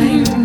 time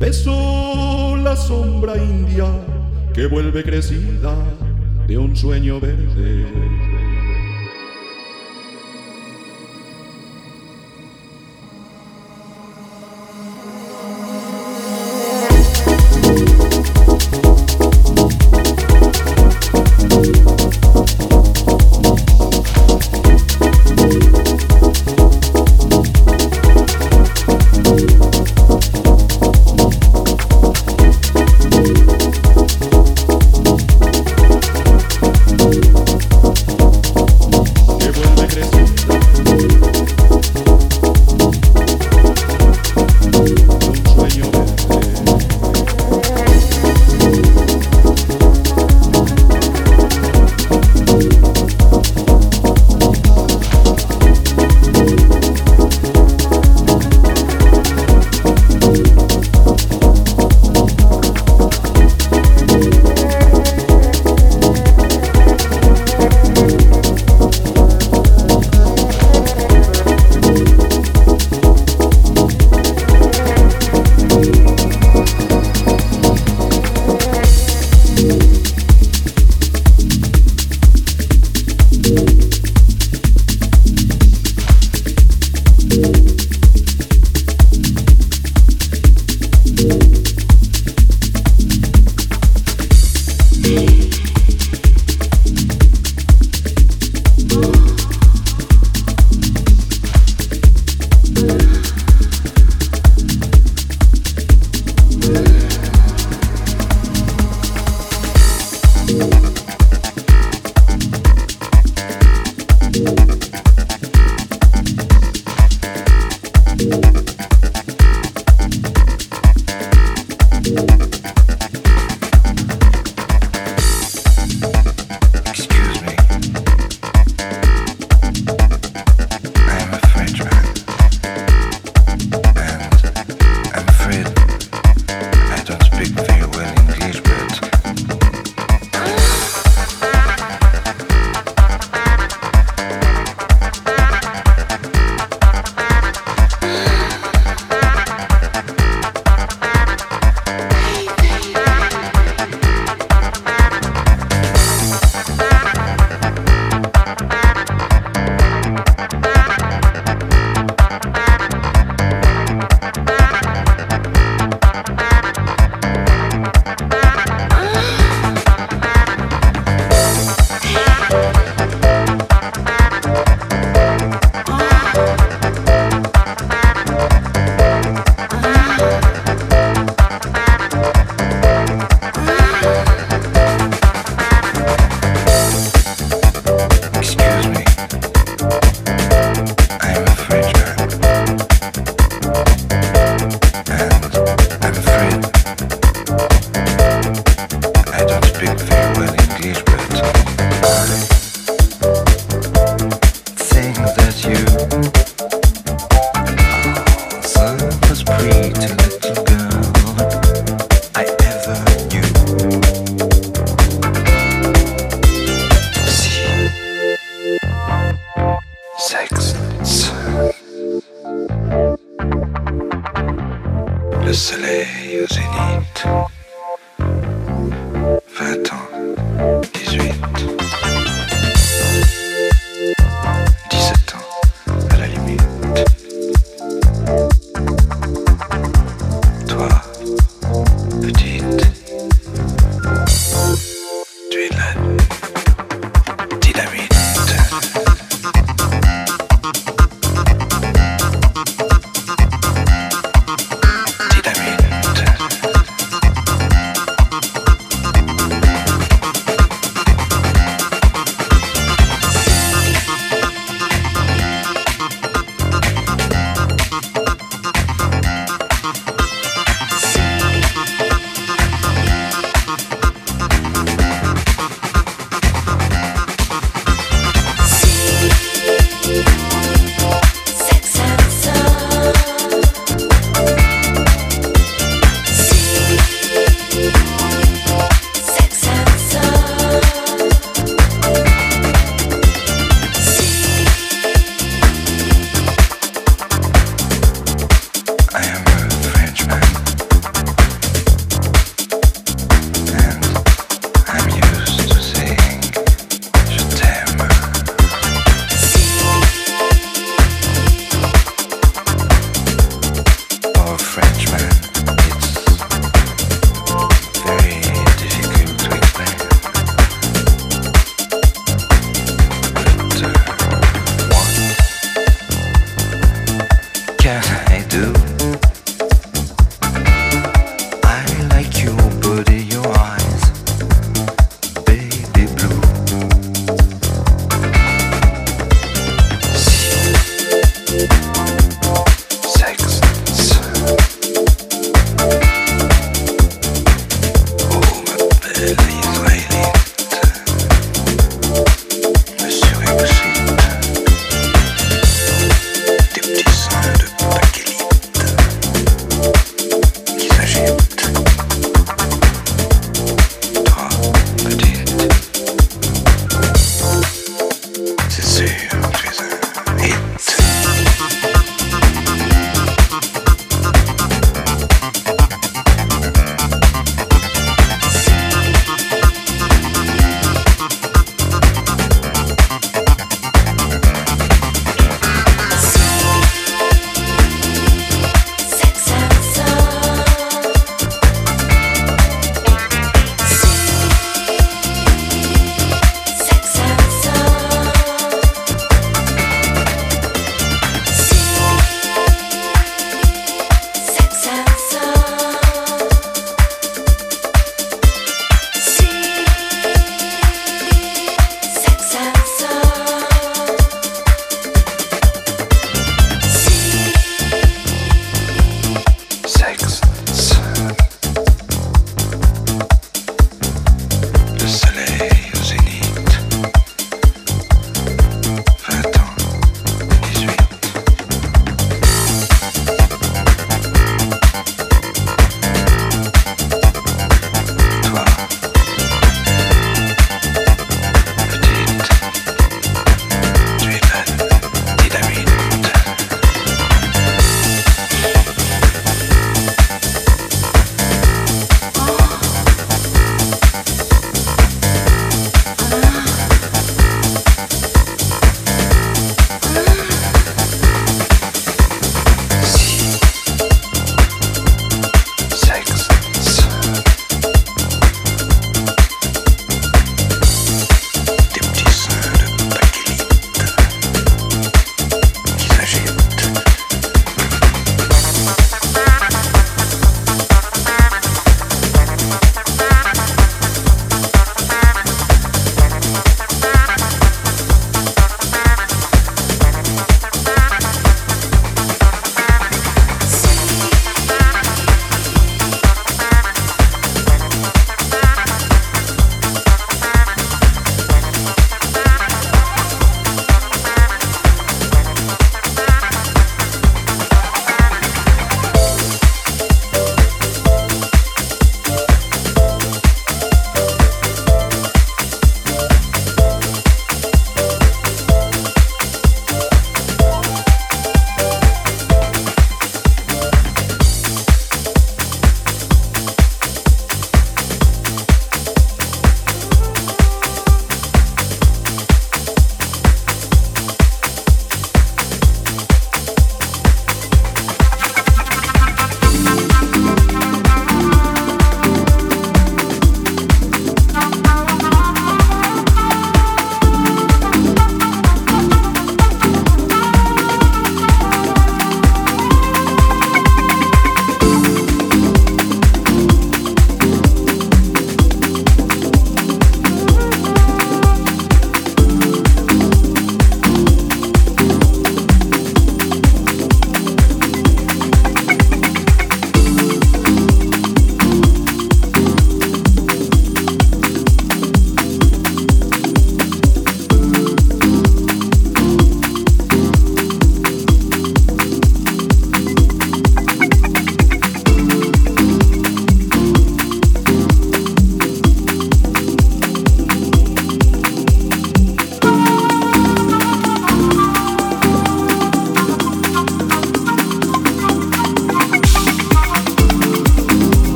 Beso la sombra india que vuelve crecida de un sueño verde.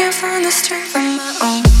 can't find the strength of my own.